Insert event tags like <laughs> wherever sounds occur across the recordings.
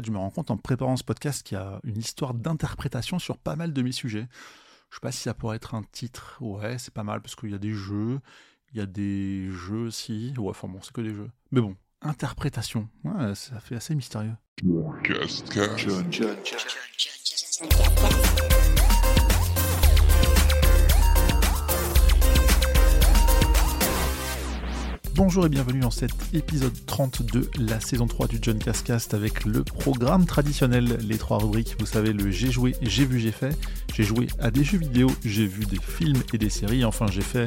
fait, je me rends compte en préparant ce podcast qu'il y a une histoire d'interprétation sur pas mal de mes sujets. Je sais pas si ça pourrait être un titre. Ouais, c'est pas mal parce qu'il y a des jeux, il y a des jeux aussi. Ouais, enfin bon, c'est que des jeux. Mais bon, interprétation. Ouais, ça fait assez mystérieux. Bonjour et bienvenue dans cet épisode 30 de la saison 3 du John Cascast avec le programme traditionnel, les trois rubriques, vous savez, le j'ai joué, j'ai vu, j'ai fait. J'ai joué à des jeux vidéo, j'ai vu des films et des séries, enfin j'ai fait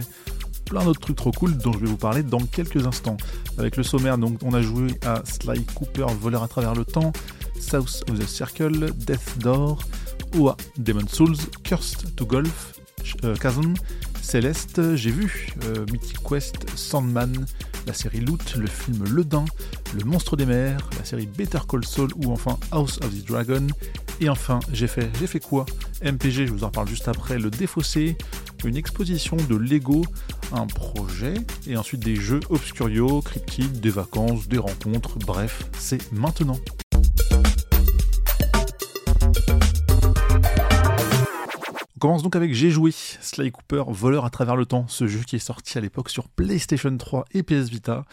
plein d'autres trucs trop cool dont je vais vous parler dans quelques instants. Avec le sommaire, donc on a joué à Sly Cooper, Voleur à travers le temps, South of the Circle, Death Door, OA, Demon Souls, Cursed to Golf, euh, Chasm, Céleste, j'ai vu euh, Mythic Quest, Sandman, la série Loot, le film Le Dain, Le Monstre des Mers, la série Better Call Saul ou enfin House of the Dragon. Et enfin, j'ai fait, quoi? MPG, je vous en parle juste après, Le Défaussé, une exposition de Lego, un projet, et ensuite des jeux obscurio, cryptides, des vacances, des rencontres, bref, c'est maintenant. On commence donc avec J'ai joué, Sly Cooper, voleur à travers le temps, ce jeu qui est sorti à l'époque sur PlayStation 3 et PS Vita,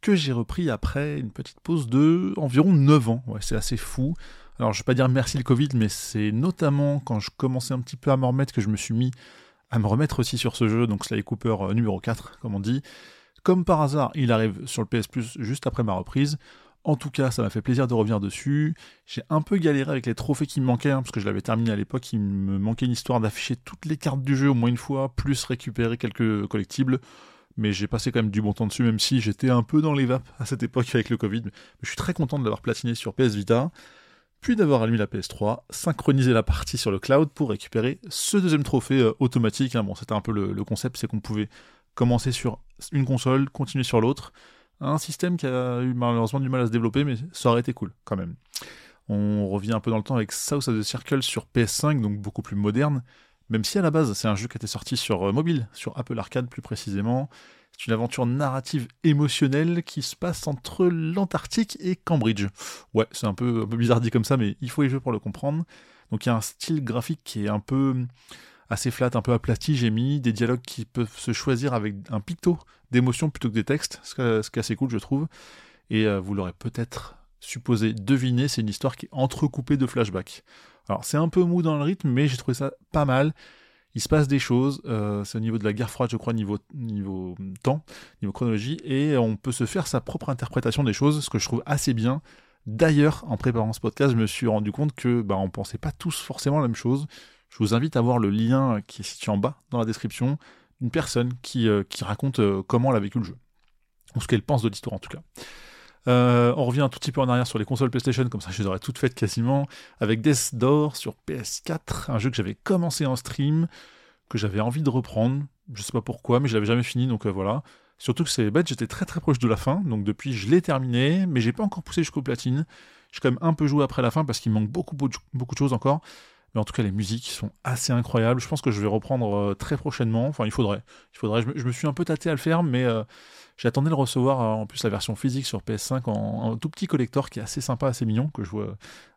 que j'ai repris après une petite pause de environ 9 ans. C'est assez fou. Alors je vais pas dire merci le Covid, mais c'est notamment quand je commençais un petit peu à me remettre que je me suis mis à me remettre aussi sur ce jeu, donc Sly Cooper euh, numéro 4, comme on dit. Comme par hasard, il arrive sur le PS Plus juste après ma reprise. En tout cas, ça m'a fait plaisir de revenir dessus. J'ai un peu galéré avec les trophées qui me manquaient, hein, parce que je l'avais terminé à l'époque. Il me manquait une histoire d'afficher toutes les cartes du jeu au moins une fois, plus récupérer quelques collectibles. Mais j'ai passé quand même du bon temps dessus, même si j'étais un peu dans les vapes à cette époque avec le Covid. Je suis très content de l'avoir platiné sur PS Vita, puis d'avoir allumé la PS3, synchronisé la partie sur le cloud pour récupérer ce deuxième trophée euh, automatique. Hein. Bon, c'était un peu le concept, c'est qu'on pouvait commencer sur une console, continuer sur l'autre un système qui a eu malheureusement du mal à se développer, mais ça aurait été cool quand même. On revient un peu dans le temps avec South of the Circle sur PS5, donc beaucoup plus moderne, même si à la base c'est un jeu qui était sorti sur euh, mobile, sur Apple Arcade plus précisément. C'est une aventure narrative émotionnelle qui se passe entre l'Antarctique et Cambridge. Ouais, c'est un peu, un peu bizarre dit comme ça, mais il faut y jouer pour le comprendre. Donc il y a un style graphique qui est un peu assez flat, un peu aplati, j'ai mis des dialogues qui peuvent se choisir avec un picto d'émotion plutôt que des textes, ce qui est assez cool je trouve. Et euh, vous l'aurez peut-être supposé deviner, c'est une histoire qui est entrecoupée de flashbacks. Alors c'est un peu mou dans le rythme, mais j'ai trouvé ça pas mal. Il se passe des choses, euh, c'est au niveau de la guerre froide, je crois, niveau, niveau temps, niveau chronologie, et on peut se faire sa propre interprétation des choses, ce que je trouve assez bien. D'ailleurs, en préparant ce podcast, je me suis rendu compte que bah, on pensait pas tous forcément la même chose. Je vous invite à voir le lien qui est situé en bas dans la description, une personne qui, euh, raconte euh, comment elle a vécu le jeu, ou ce qu'elle pense de l'histoire en tout cas. Euh, on revient un tout petit peu en arrière sur les consoles PlayStation, comme ça je les aurais toutes faites quasiment, avec Death Door sur PS4, un jeu que j'avais commencé en stream, que j'avais envie de reprendre, je sais pas pourquoi, mais je l'avais jamais fini, donc voilà. Surtout que c'est bête, j'étais très très proche de la fin, donc depuis je l'ai terminé, mais j'ai pas encore poussé jusqu'au platine. J'ai quand même un peu joué après la fin parce qu'il manque beaucoup, beaucoup de choses encore. Mais en tout cas, les musiques sont assez incroyables. Je pense que je vais reprendre euh, très prochainement. Enfin, il faudrait. Il faudrait. Je me, suis un peu tâté à le faire, mais euh, j'attendais de recevoir euh, en plus la version physique sur PS5 en, tout petit collector qui est assez sympa, assez mignon, que je vois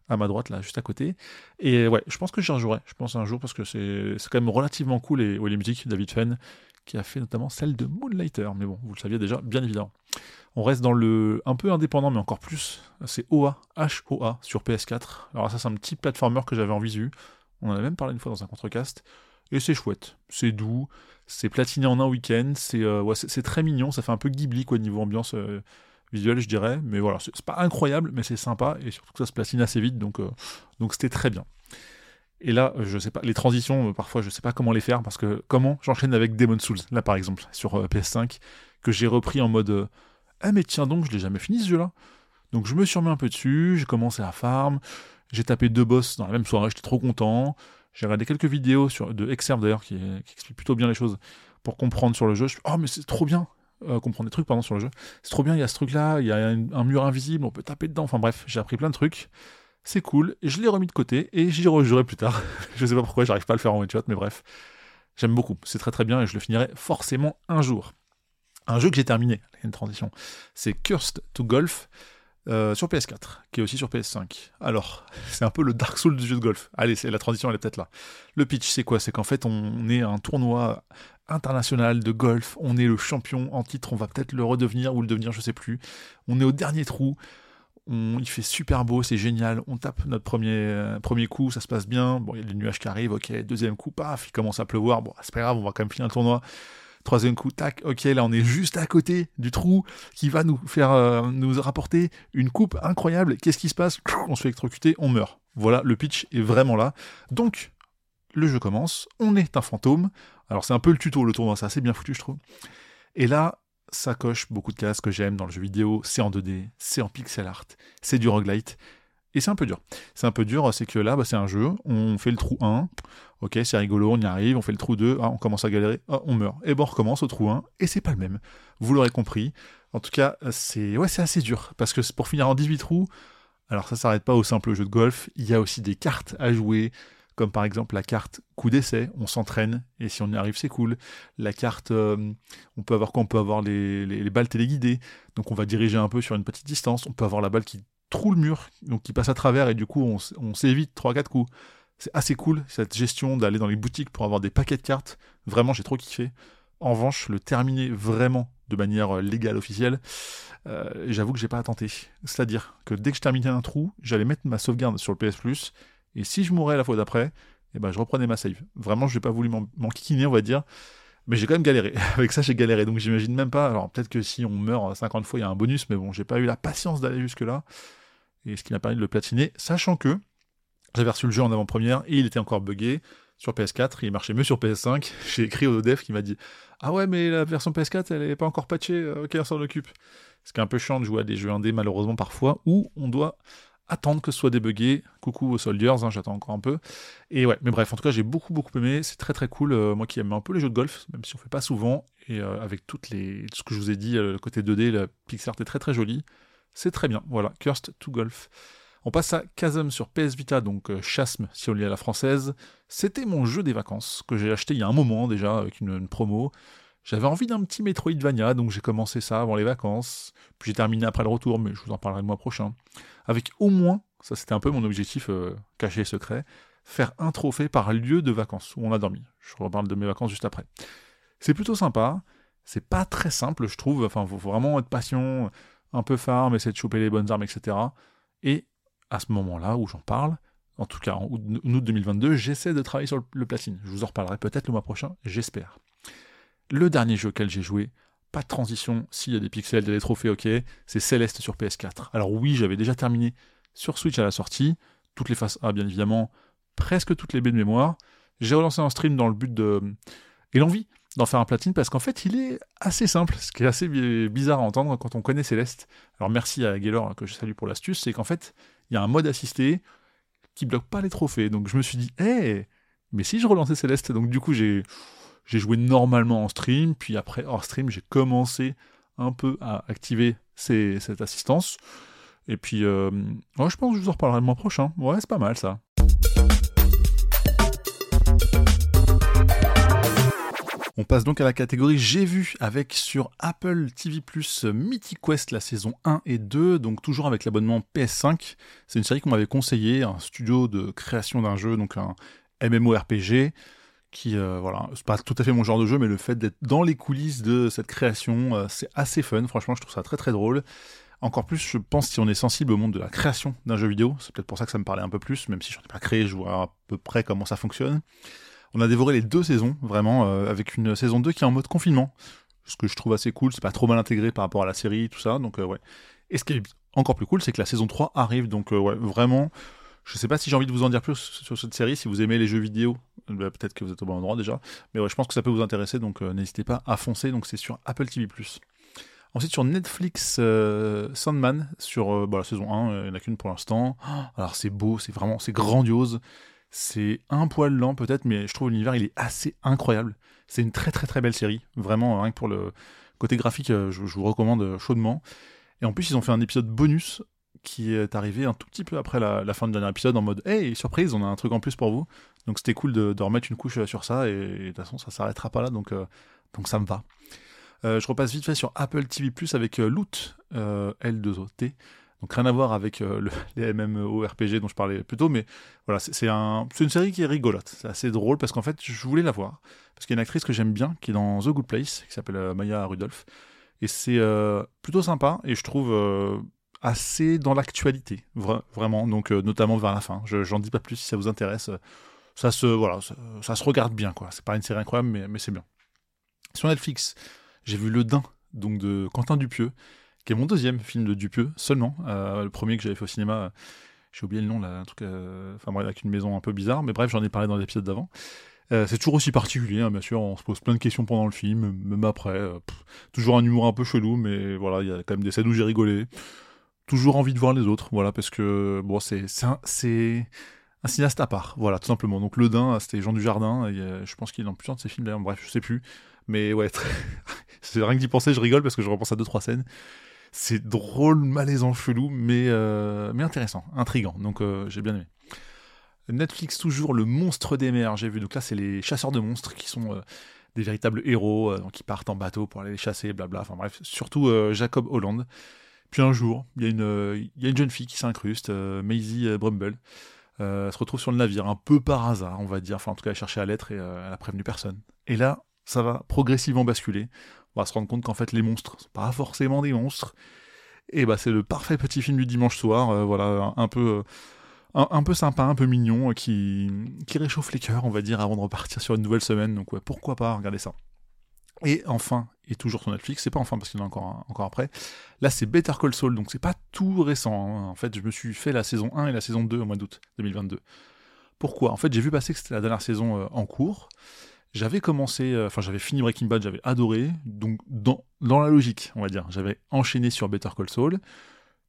à ma droite, là, juste à côté. Et ouais, je pense que j'y rejouerai. Je pense un jour parce que c'est quand même relativement cool les musiques. David Fenn, qui a fait notamment celle de Moonlighter. Mais bon, vous le saviez déjà, bien évidemment. On reste dans le un peu indépendant, mais encore plus. C'est OA, H-O-A sur PS4. Alors ça, c'est un petit platformer que j'avais en visu. On en a même parlé une fois dans un contrecast. Et c'est chouette, c'est doux, c'est platiné en un week-end, c'est euh, très mignon, ça fait un peu Ghibli quoi niveau ambiance euh, visuelle je dirais, mais voilà, c'est pas incroyable, mais c'est sympa, et surtout que ça se platine assez vite, donc euh, donc c'était très bien. Et là, je sais pas, les transitions, parfois je sais pas comment les faire, parce que comment j'enchaîne avec Demon Souls, là par exemple, sur PS5, que j'ai repris en mode Ah mais tiens donc, je l'ai jamais fini ce jeu-là. Donc je me suis remis un peu dessus, j'ai commencé à farm, j'ai tapé deux boss dans la même soirée, j'étais trop content. J'ai regardé quelques vidéos sur, de Exerve d'ailleurs qui, qui expliquent plutôt bien les choses pour comprendre sur le jeu. Je oh mais c'est trop bien euh, comprendre des trucs pardon sur le jeu. C'est trop bien, il y a ce truc là, il y a un, mur invisible, on peut taper dedans. Enfin bref, j'ai appris plein de trucs. C'est cool, je l'ai remis de côté et j'y rejouerai plus tard. <laughs> je sais pas pourquoi, j'arrive pas à le faire en one shot, mais bref. J'aime beaucoup, c'est très très bien et je le finirai forcément un jour. Un jeu que j'ai terminé, une transition. C'est Cursed to Golf. euh, sur PS4, qui est aussi sur PS5. Alors, <laughs> c'est un peu le Dark Souls du jeu de golf. Allez, c'est la transition, elle est peut-être là. Le pitch, c'est quoi? C'est qu'en fait, on est un tournoi international de golf. On est le champion en titre. On va peut-être le redevenir ou le devenir, je sais plus. On est au dernier trou. Il fait super beau, c'est génial. On tape notre premier, euh, premier coup, ça se passe bien. Bon, il y a des nuages qui arrivent, ok. Deuxième coup, paf, il commence à pleuvoir. Bon, c'est pas grave, on va quand même finir le tournoi. Troisième coup, tac, ok, là on est juste à côté du trou qui va nous faire euh, nous rapporter une coupe incroyable. Qu'est-ce qui se passe? On se fait électrocuter, on meurt. Voilà, le pitch est vraiment là. Donc, le jeu commence, on est un fantôme. Alors c'est un peu le tuto, le tournoi, c'est assez bien foutu je trouve. Et là, ça coche beaucoup de cases que j'aime dans le jeu vidéo, c'est en 2D, c'est en pixel art, c'est du roguelite, et c'est un peu dur. C'est un peu dur, c'est que là, bah, c'est un jeu, on fait le trou 1, ok, c'est rigolo, on y arrive, on fait le trou 2, ah, on commence à galérer, ah, on meurt. Et bon, on recommence au trou 1, et c'est pas le même. Vous l'aurez compris. En tout cas, c'est assez dur, parce que pour finir en 18 trous, alors ça s'arrête pas au simple jeu de golf, il y a aussi des cartes à jouer, comme par exemple la carte coup d'essai, on s'entraîne, et si on y arrive, c'est cool. La carte, euh, on peut avoir quoi? On peut avoir les, les, balles téléguidées, donc on va diriger un peu sur une petite distance, on peut avoir la balle qui trouve le mur, donc qui passe à travers, et du coup on, on s'évite 3-4 coups. C'est assez cool, cette gestion d'aller dans les boutiques pour avoir des paquets de cartes. Vraiment, j'ai trop kiffé. En revanche, le terminer vraiment de manière euh, légale, officielle, euh, j'avoue que j'ai pas tenter. C'est-à-dire que dès que je terminais un trou, j'allais mettre ma sauvegarde sur le PS et si je mourais la fois d'après, eh ben, je reprenais ma save. Vraiment, je n'ai pas voulu m'en kikiner, on va dire. Mais j'ai quand même galéré. <laughs> Avec ça, j'ai galéré. Donc j'imagine même pas. Alors peut-être que si on meurt 50 fois, il y a un bonus, mais bon, j'ai pas eu la patience d'aller jusque-là. Et ce qui m'a permis de le platiner, sachant que j'avais reçu le jeu en avant-première et il était encore buggé sur PS4, il marchait mieux sur PS5. <laughs> J'ai écrit au dev qui m'a dit Ah ouais, mais la version PS4, elle est pas encore patchée, euh, ok, on s'en occupe. Ce qui est un peu chiant de jouer à des jeux indés, malheureusement, parfois, où on doit attendre que ce soit débugué. Coucou aux Soldiers, hein, j'attends encore un peu. Et ouais, mais bref, en tout cas, j'ai beaucoup, beaucoup aimé. C'est très, très cool. Euh, moi qui aime un peu les jeux de golf, même si on fait pas souvent, et euh, avec toutes les, tout ce que je vous ai dit, euh, le côté 2D, la pixel art est très, très joli. C'est très bien. Voilà, Cursed to Golf. On passe à Chasm sur PS Vita, donc Chasm si on lit à la française. C'était mon jeu des vacances que j'ai acheté il y a un moment déjà avec une promo. J'avais envie d'un petit Metroidvania, donc j'ai commencé ça avant les vacances. Puis j'ai terminé après le retour, mais je vous en parlerai le mois prochain. Avec au moins, ça c'était un peu mon objectif euh, caché et secret, faire un trophée par lieu de vacances où on a dormi. Je reparle de mes vacances juste après. C'est plutôt sympa. C'est pas très simple, je trouve. Enfin, faut vraiment être patient, un peu farm, essayer de choper les bonnes armes, etc. Et à ce moment-là où j'en parle, en tout cas en août 2022, j'essaie de travailler sur le platine. Je vous en reparlerai peut-être le mois prochain, j'espère. Le dernier jeu auquel j'ai joué, pas de transition, s'il y a des pixels, des trophées, ok, c'est Céleste sur PS4. Alors oui, j'avais déjà terminé sur Switch à la sortie, toutes les faces A bien évidemment, presque toutes les baies de mémoire. J'ai relancé un stream dans le but de... et l'envie d'en faire un platine parce qu'en fait il est assez simple, ce qui est assez bizarre à entendre quand on connaît Céleste. Alors merci à Gaylor que je salue pour l'astuce, c'est qu'en fait il y a un mode assisté qui bloque pas les trophées. Donc je me suis dit, hé, mais si je relançais Céleste, donc du coup j'ai j'ai joué normalement en stream, puis après hors stream, j'ai commencé un peu à activer cette assistance. Et puis, euh, je pense que je vous en reparlerai le mois prochain. Ouais, c'est pas mal ça. On passe donc à la catégorie J'ai vu avec sur Apple TV Plus Mythic Quest la saison 1 et 2, donc toujours avec l'abonnement PS5. C'est une série qu'on m'avait conseillé, un studio de création d'un jeu, donc un MMORPG qui euh, voilà c'est pas tout à fait mon genre de jeu mais le fait d'être dans les coulisses de cette création euh, c'est assez fun. Franchement je trouve ça très très drôle. Encore plus je pense si on est sensible au monde de la création d'un jeu vidéo c'est peut-être pour ça que ça me parlait un peu plus même si je n'en ai pas créé je vois à peu près comment ça fonctionne. On a dévoré les deux saisons vraiment euh, avec une saison 2 qui est en mode confinement ce que je trouve assez cool. C'est pas trop mal intégré par rapport à la série tout ça donc ouais. Et ce qui est encore plus cool c'est que la saison 3 arrive donc ouais vraiment je sais pas si j'ai envie de vous en dire plus sur cette série. Si vous aimez les jeux vidéo, bah, peut-être que vous êtes au bon endroit déjà. Mais ouais, je pense que ça peut vous intéresser, donc euh, n'hésitez pas à foncer. Donc c'est sur Apple TV+. Ensuite sur Netflix, euh, Sandman, sur euh, la saison 1, il n'y en a qu'une pour l'instant. alors c'est beau, c'est vraiment, c'est grandiose. C'est un poil lent peut-être, mais je trouve l'univers il est assez incroyable. C'est une très très très belle série, vraiment, rien que pour le côté graphique, je vous recommande chaudement. Et en plus, ils ont fait un épisode bonus qui est arrivé un tout petit peu après la, fin du dernier épisode en mode Hey, surprise, on a un truc en plus pour vous. Donc c'était cool de, remettre une couche sur ça et, de toute façon ça s'arrêtera pas là donc, euh, donc ça me va. Euh, je repasse vite fait sur Apple TV Plus avec euh, Loot L2OT. Donc rien à voir avec le, <laughs> les MMORPG dont je parlais plus tôt, mais voilà, c'est un, une série qui est rigolote. C'est assez drôle parce qu'en fait, je voulais la voir. Parce qu'il y a une actrice que j'aime bien qui est dans The Good Place, qui s'appelle Maya Rudolph. Et c'est plutôt sympa, et je trouve assez dans l'actualité, vraiment, donc notamment vers la fin. Je, j'en dis pas plus si ça vous intéresse. Ça se, voilà, ça, se regarde bien, quoi. C'est pas une série incroyable, mais, mais c'est bien. Sur Netflix, j'ai vu Le Dain, donc de Quentin Dupieux, qui est mon deuxième film de Dupieux seulement. Euh, le premier que j'avais fait au cinéma, j'ai oublié le nom, là, un truc, euh, enfin bref, avec une maison un peu bizarre, mais bref, j'en ai parlé dans l'épisode d'avant. Euh, c'est toujours aussi particulier, hein, bien sûr, on se pose plein de questions pendant le film, même après. toujours un humour un peu chelou, mais voilà, il y a quand même des scènes où j'ai rigolé. Toujours envie de voir les autres, voilà, parce que bon, c'est un cinéaste à part, voilà, tout simplement. Donc Le Dain, c'était Jean Dujardin, et, je pense qu'il est dans plusieurs de ses films d'ailleurs, bref, je sais plus. Mais ouais, <laughs> c'est rien que d'y penser, je rigole parce que je repense à deux trois scènes. C'est drôle, malaisant, chelou, mais, euh, intéressant, intrigant. Donc euh, j'ai bien aimé. Netflix toujours le monstre des mers, j'ai vu. Donc là, c'est les chasseurs de monstres qui sont euh, des véritables héros, donc qui partent en bateau pour aller les chasser, blabla. Enfin bref, surtout Jacob Holland. Puis un jour, il y, a une, jeune fille qui s'incruste, Maisie Brumble. elle se retrouve sur le navire un peu par hasard, on va dire. Enfin, en tout cas, elle cherchait à l'être et elle a prévenu personne. Et là, ça va progressivement basculer. On va se rendre compte qu'en fait les monstres sont pas forcément des monstres. Et bah c'est le parfait petit film du dimanche soir, euh, voilà, un, peu euh, un, peu sympa, un peu mignon, euh, qui, qui réchauffe les cœurs, on va dire, avant de repartir sur une nouvelle semaine. Donc ouais, pourquoi pas regarder ça. Et enfin, et toujours sur Netflix, c'est pas enfin parce qu'il y en a encore, après. Là, c'est Better Call Saul, donc c'est pas tout récent. Hein. En fait, je me suis fait la saison 1 et la saison 2 au mois d'août 2022. Pourquoi? En fait, j'ai vu passer que c'était la dernière saison en cours. J'avais commencé, euh, enfin j'avais fini Breaking Bad, j'avais adoré, donc dans, dans la logique, on va dire, j'avais enchaîné sur Better Call Saul,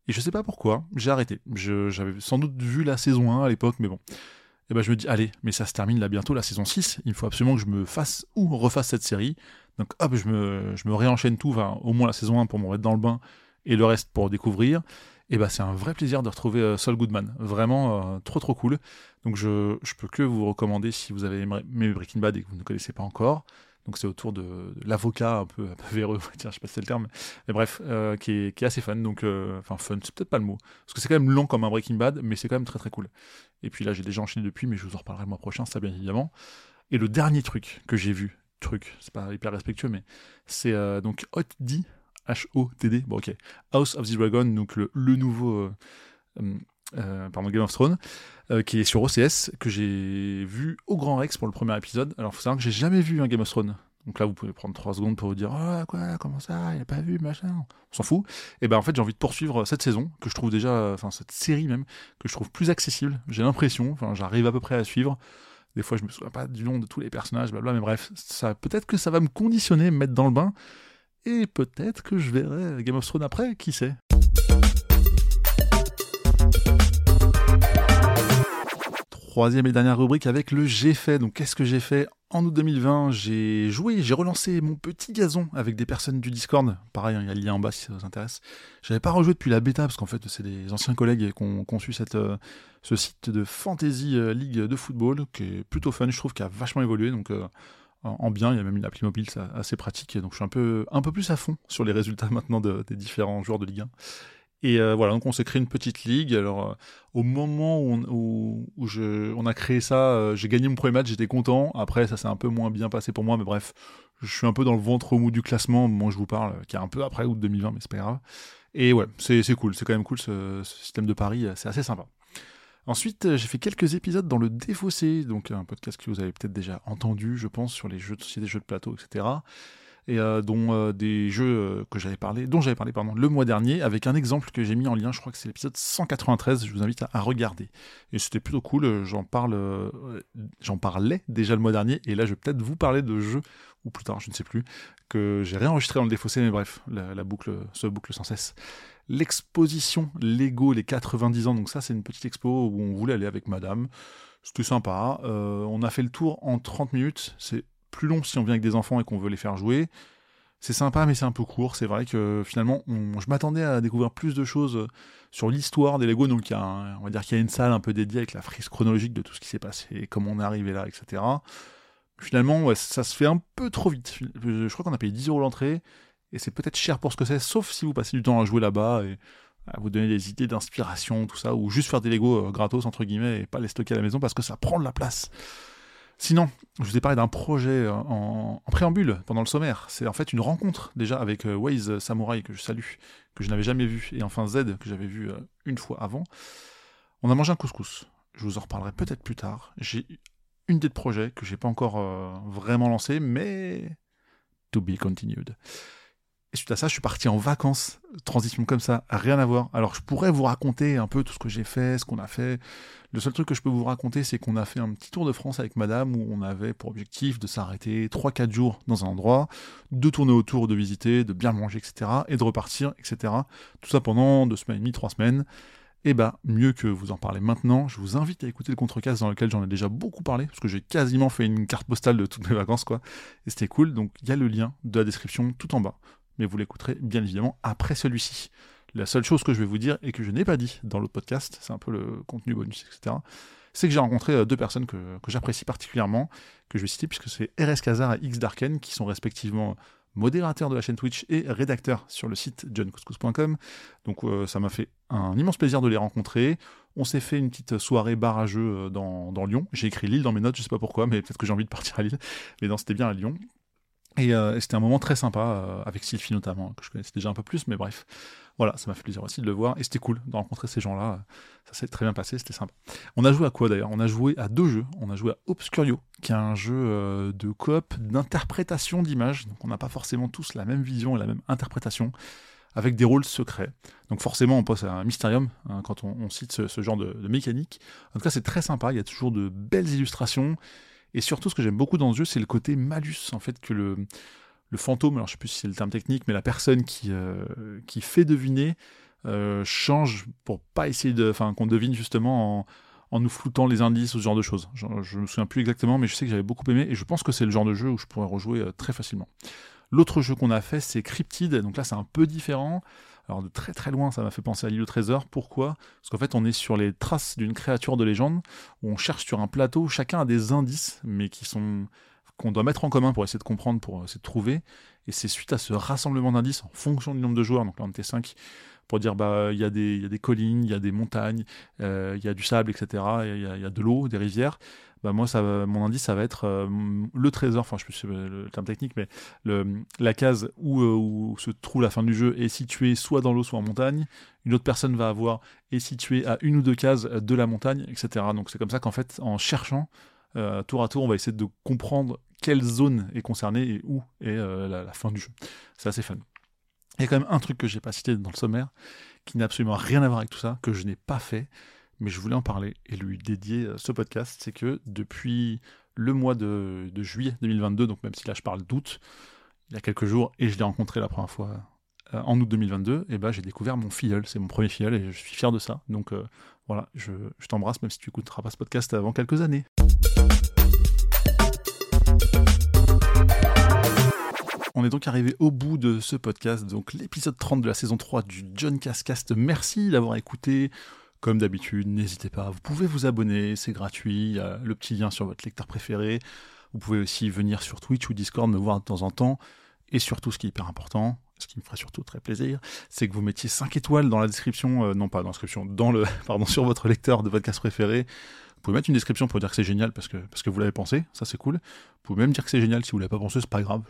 et je sais pas pourquoi, j'ai arrêté. J'avais sans doute vu la saison 1 à l'époque, mais bon. Et ben je me dis, allez, mais ça se termine là bientôt, la saison 6, il faut absolument que je me fasse ou refasse cette série. Donc hop, je me, réenchaîne tout, au moins la saison 1 pour me mettre dans le bain, et le reste pour découvrir et bah c'est un vrai plaisir de retrouver euh, Saul Goodman. Vraiment euh, trop trop cool. Donc je, je peux que vous recommander si vous avez aimé Breaking Bad et que vous ne connaissez pas encore. Donc c'est autour de, l'avocat un peu, un peu véreux, je sais pas si c'est le terme, mais bref, euh, qui, est, assez fun. Donc, enfin fun, c'est peut-être pas le mot, parce que c'est quand même lent comme un Breaking Bad, mais c'est quand même très très cool. Et puis là, j'ai déjà enchaîné depuis, mais je vous en reparlerai le mois prochain, ça bien évidemment. Et le dernier truc que j'ai vu, truc, c'est pas hyper respectueux, mais c'est donc Hot D, H-O-T-D, bon ok, House of the Dragon, donc le, nouveau euh, euh, euh, pardon, Game of Thrones, qui est sur OCS, que j'ai vu au Grand Rex pour le premier épisode. Alors, il faut savoir que j'ai jamais vu un Game of Thrones. Donc là, vous pouvez prendre 3 secondes pour vous dire Ah, quoi, comment ça, il a pas vu, machin. On s'en fout. Et ben en fait, j'ai envie de poursuivre cette saison, que je trouve déjà, enfin, cette série même, que je trouve plus accessible. J'ai l'impression, enfin, j'arrive à peu près à suivre. Des fois, je me souviens pas du nom de tous les personnages, blabla, mais bref, peut-être que ça va me conditionner, me mettre dans le bain. Et peut-être que je verrai Game of Thrones après, qui sait Troisième et dernière rubrique avec le j'ai fait. Donc qu'est-ce que j'ai fait en août 2020 J'ai joué, j'ai relancé mon petit gazon avec des personnes du Discord. Pareil, hein, il y a le lien en bas si ça vous intéresse. J'avais pas rejoué depuis la bêta parce qu'en fait c'est des anciens collègues qui ont conçu cette, euh, ce site de Fantasy euh, League de football qui est plutôt fun, je trouve, qui a vachement évolué. Donc euh, en bien. Il y a même une appli mobile assez pratique. Donc je suis un peu, un peu plus à fond sur les résultats <laughs> maintenant des différents joueurs de Ligue 1. Et euh, voilà, donc on s'est créé une petite ligue. Alors, euh, au moment où, on, a créé ça, euh, j'ai gagné mon premier match, j'étais content. Après, ça s'est un peu moins bien passé pour moi, mais bref, je suis un peu dans le ventre mou du classement, moi je vous parle, qui est un peu après août 2020, mais c'est pas grave. Et ouais, c'est cool, c'est quand même cool ce, système de paris, c'est assez sympa. Ensuite, j'ai fait quelques épisodes dans le Défaussé, donc un podcast que vous avez peut-être déjà entendu, je pense, sur les jeux de société, jeux de plateau, etc. Et euh, dont euh, des jeux que j'avais parlé, dont j'avais parlé pardon, le mois dernier, avec un exemple que j'ai mis en lien, je crois que c'est l'épisode 193, je vous invite à, regarder. Et c'était plutôt cool, j'en parle, j'en parlais déjà le mois dernier, et là je vais peut-être vous parler de jeux, ou plus tard, je ne sais plus, que j'ai réenregistré dans le Défaussé, mais bref, la, boucle se boucle sans cesse l'exposition Lego les 90 ans. Donc ça, c'est une petite expo où on voulait aller avec madame. C'était sympa. Euh, on a fait le tour en 30 minutes. C'est plus long si on vient avec des enfants et qu'on veut les faire jouer. C'est sympa, mais c'est un peu court. C'est vrai que finalement, je m'attendais à découvrir plus de choses sur l'histoire des Lego. Donc, il y on va dire qu'il y a une salle un peu dédiée avec la frise chronologique de tout ce qui s'est passé, comment on est arrivé là, etc. Finalement, ça se fait un peu trop vite. Je crois qu'on a payé 10 euros l'entrée et c'est peut-être cher pour ce que c'est, sauf si vous passez du temps à jouer là-bas et à vous donner des idées d'inspiration, tout ça, ou juste faire des Lego gratos, entre guillemets, et pas les stocker à la maison parce que ça prend de la place. Sinon, je vous ai parlé d'un projet en, préambule pendant le sommaire. C'est en fait une rencontre déjà avec Waze Samurai que je salue, que je n'avais jamais vu, et enfin Z que j'avais vu une fois avant. On a mangé un couscous. Je vous en reparlerai peut-être plus tard. J'ai une idée de projet que j'ai pas encore vraiment lancé, mais to be continued. Et suite à ça, je suis parti en vacances, transition comme ça, rien à voir. Alors je pourrais vous raconter un peu tout ce que j'ai fait, ce qu'on a fait. Le seul truc que je peux vous raconter, c'est qu'on a fait un petit tour de France avec madame où on avait pour objectif de s'arrêter 3-4 jours dans un endroit, de tourner autour, de visiter, de bien manger, etc. et de repartir, etc. Tout ça pendant deux semaines et demie, trois semaines. Et eh bah, mieux que vous en parler maintenant, je vous invite à écouter le contrecast dans lequel j'en ai déjà beaucoup parlé, parce que j'ai quasiment fait une carte postale de toutes mes vacances, quoi. Et c'était cool, donc il y a le lien de la description tout en bas mais vous l'écouterez bien évidemment après celui-ci. La seule chose que je vais vous dire et que je n'ai pas dit dans l'autre podcast, c'est un peu le contenu bonus, etc., c'est que j'ai rencontré euh, deux personnes que, j'apprécie particulièrement, que je vais citer, puisque c'est RS Kazar et X Darken, qui sont respectivement modérateurs de la chaîne Twitch et rédacteurs sur le site johncouscous.com. Donc euh, ça m'a fait un immense plaisir de les rencontrer. On s'est fait une petite soirée bar euh, dans, Lyon. J'ai écrit Lille dans mes notes, je sais pas pourquoi, mais peut-être que j'ai envie de partir à Lille. Mais non, c'était bien à Lyon. Euh, et, c'était un moment très sympa, euh, avec Sylvie notamment, que je connaissais déjà un peu plus, mais bref. Voilà, ça m'a fait plaisir aussi de le voir. Et c'était cool de rencontrer ces gens-là. Ça s'est très bien passé, c'était sympa. On a joué à quoi d'ailleurs? On a joué à deux jeux. On a joué à Obscurio, qui est un jeu euh, de coop d'interprétation d'images. Donc on n'a pas forcément tous la même vision et la même interprétation, avec des rôles secrets. Donc forcément, on passe à un mystérium hein, quand on, cite ce, genre de mécanique. En tout cas, c'est très sympa. Il y a toujours de belles illustrations. Et surtout, ce que j'aime beaucoup dans ce jeu, c'est le côté malus, en fait, que le, fantôme, alors je sais plus si c'est le terme technique, mais la personne qui, euh, fait deviner euh, change pour pas essayer de. Enfin, qu'on devine justement en, nous floutant les indices ou ce genre de choses. Je, je me souviens plus exactement, mais je sais que j'avais beaucoup aimé et je pense que c'est le genre de jeu où je pourrais rejouer euh, très facilement. L'autre jeu qu'on a fait, c'est Cryptid, donc là c'est un peu différent. Alors de très très loin, ça m'a fait penser à l'île au trésor. Pourquoi? Parce qu'en fait, on est sur les traces d'une créature de légende, où on cherche sur un plateau, chacun a des indices, mais qui sont qu'on doit mettre en commun pour essayer de comprendre, pour essayer de trouver. Et c'est suite à ce rassemblement d'indices, en fonction du nombre de joueurs, donc là on était 5, pour dire bah il y, a des collines, il y a des montagnes, euh, il y a du sable, etc. Il y, a de l'eau, des rivières bah moi mon indice ça va être euh, le trésor, enfin je sais plus le terme technique, mais la case où, euh, où, se trouve la fin du jeu est située soit dans l'eau soit en montagne. Une autre personne va avoir est située à une ou deux cases de la montagne, etc. Donc c'est comme ça qu'en fait en cherchant euh, tour à tour on va essayer de comprendre quelle zone est concernée et où est la, la, fin du jeu. C'est assez fun. Il y a quand même un truc que j'ai pas cité dans le sommaire qui n'a absolument rien à voir avec tout ça, que je n'ai pas fait mais je voulais en parler et lui dédier euh, ce podcast, c'est que depuis le mois de, juillet 2022, donc même si là je parle d'août, il y a quelques jours, et je l'ai rencontré la première fois euh, en août 2022, et ben j'ai découvert mon filleul, c'est mon premier filleul et je suis fier de ça. Donc euh, voilà, je, je t'embrasse même si tu écouteras pas ce podcast avant quelques années. On est donc arrivé au bout de ce podcast, donc l'épisode 30 de la saison 3 du John Cascast. Merci d'avoir écouté. Comme d'habitude, n'hésitez pas, vous pouvez vous abonner, c'est gratuit, le petit lien sur votre lecteur préféré. Vous pouvez aussi venir sur Twitch ou Discord me voir de temps en temps. Et surtout, ce qui est hyper important, ce qui me ferait surtout très plaisir, c'est que vous mettiez 5 étoiles dans la description, euh, non pas dans la description, dans le, <laughs> pardon, sur votre lecteur de podcast préféré. Vous pouvez mettre une description pour dire que c'est génial parce que, vous l'avez pensé, ça c'est cool. Vous pouvez même dire que c'est génial si vous l'avez pas pensé, c'est pas grave,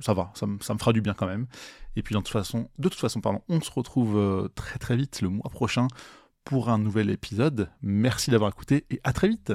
ça va, ça, me fera du bien quand même. Et puis de toute façon, de toute pardon, on se retrouve euh, très très vite le mois prochain pour un nouvel épisode. Merci d'avoir écouté et à très vite.